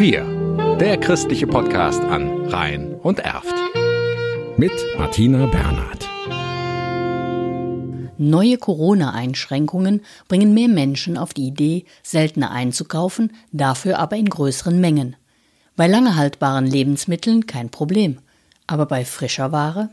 Wir, der christliche Podcast an Rhein und Erft. Mit Martina Bernhard. Neue Corona-Einschränkungen bringen mehr Menschen auf die Idee, seltener einzukaufen, dafür aber in größeren Mengen. Bei lange haltbaren Lebensmitteln kein Problem. Aber bei frischer Ware?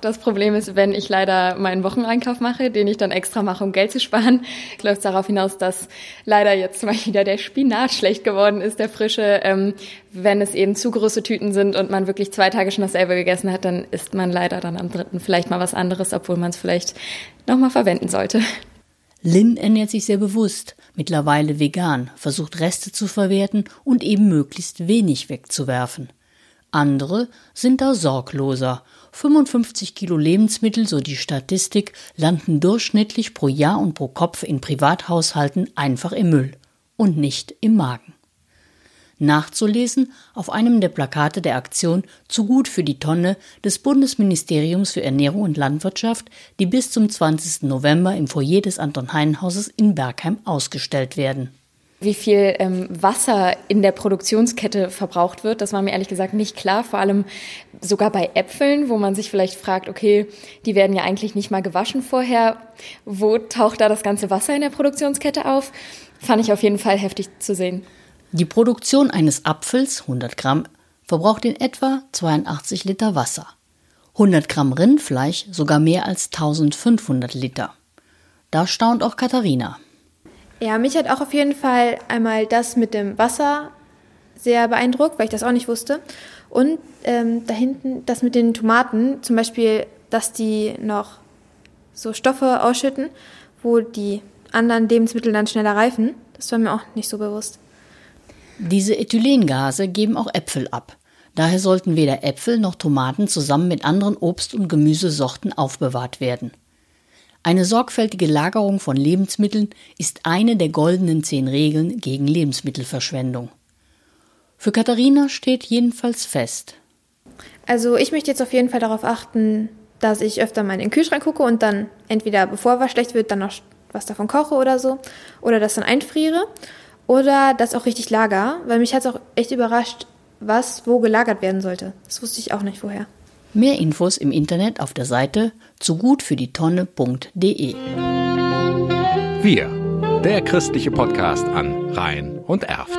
Das Problem ist, wenn ich leider meinen Wocheneinkauf mache, den ich dann extra mache, um Geld zu sparen, läuft es darauf hinaus, dass leider jetzt mal wieder der Spinat schlecht geworden ist, der frische. Ähm, wenn es eben zu große Tüten sind und man wirklich zwei Tage schon dasselbe gegessen hat, dann isst man leider dann am dritten vielleicht mal was anderes, obwohl man es vielleicht nochmal verwenden sollte. Lynn ernährt sich sehr bewusst, mittlerweile vegan, versucht Reste zu verwerten und eben möglichst wenig wegzuwerfen. Andere sind da sorgloser. 55 Kilo Lebensmittel, so die Statistik, landen durchschnittlich pro Jahr und pro Kopf in Privathaushalten einfach im Müll und nicht im Magen. Nachzulesen auf einem der Plakate der Aktion Zu gut für die Tonne des Bundesministeriums für Ernährung und Landwirtschaft, die bis zum 20. November im Foyer des Anton Hein Hauses in Bergheim ausgestellt werden. Wie viel ähm, Wasser in der Produktionskette verbraucht wird, das war mir ehrlich gesagt nicht klar. Vor allem sogar bei Äpfeln, wo man sich vielleicht fragt, okay, die werden ja eigentlich nicht mal gewaschen vorher. Wo taucht da das ganze Wasser in der Produktionskette auf? Fand ich auf jeden Fall heftig zu sehen. Die Produktion eines Apfels, 100 Gramm, verbraucht in etwa 82 Liter Wasser. 100 Gramm Rindfleisch sogar mehr als 1500 Liter. Da staunt auch Katharina. Ja, mich hat auch auf jeden Fall einmal das mit dem Wasser sehr beeindruckt, weil ich das auch nicht wusste. Und ähm, da hinten das mit den Tomaten, zum Beispiel, dass die noch so Stoffe ausschütten, wo die anderen Lebensmittel dann schneller reifen. Das war mir auch nicht so bewusst. Diese Ethylengase geben auch Äpfel ab. Daher sollten weder Äpfel noch Tomaten zusammen mit anderen Obst- und Gemüsesorten aufbewahrt werden. Eine sorgfältige Lagerung von Lebensmitteln ist eine der goldenen zehn Regeln gegen Lebensmittelverschwendung. Für Katharina steht jedenfalls fest. Also ich möchte jetzt auf jeden Fall darauf achten, dass ich öfter mal in den Kühlschrank gucke und dann entweder bevor was schlecht wird, dann noch was davon koche oder so. Oder das dann einfriere. Oder das auch richtig lager, weil mich hat es auch echt überrascht, was wo gelagert werden sollte. Das wusste ich auch nicht vorher. Mehr Infos im Internet auf der Seite zugutfürdietonne.de. Wir, der christliche Podcast an Rhein und Erft.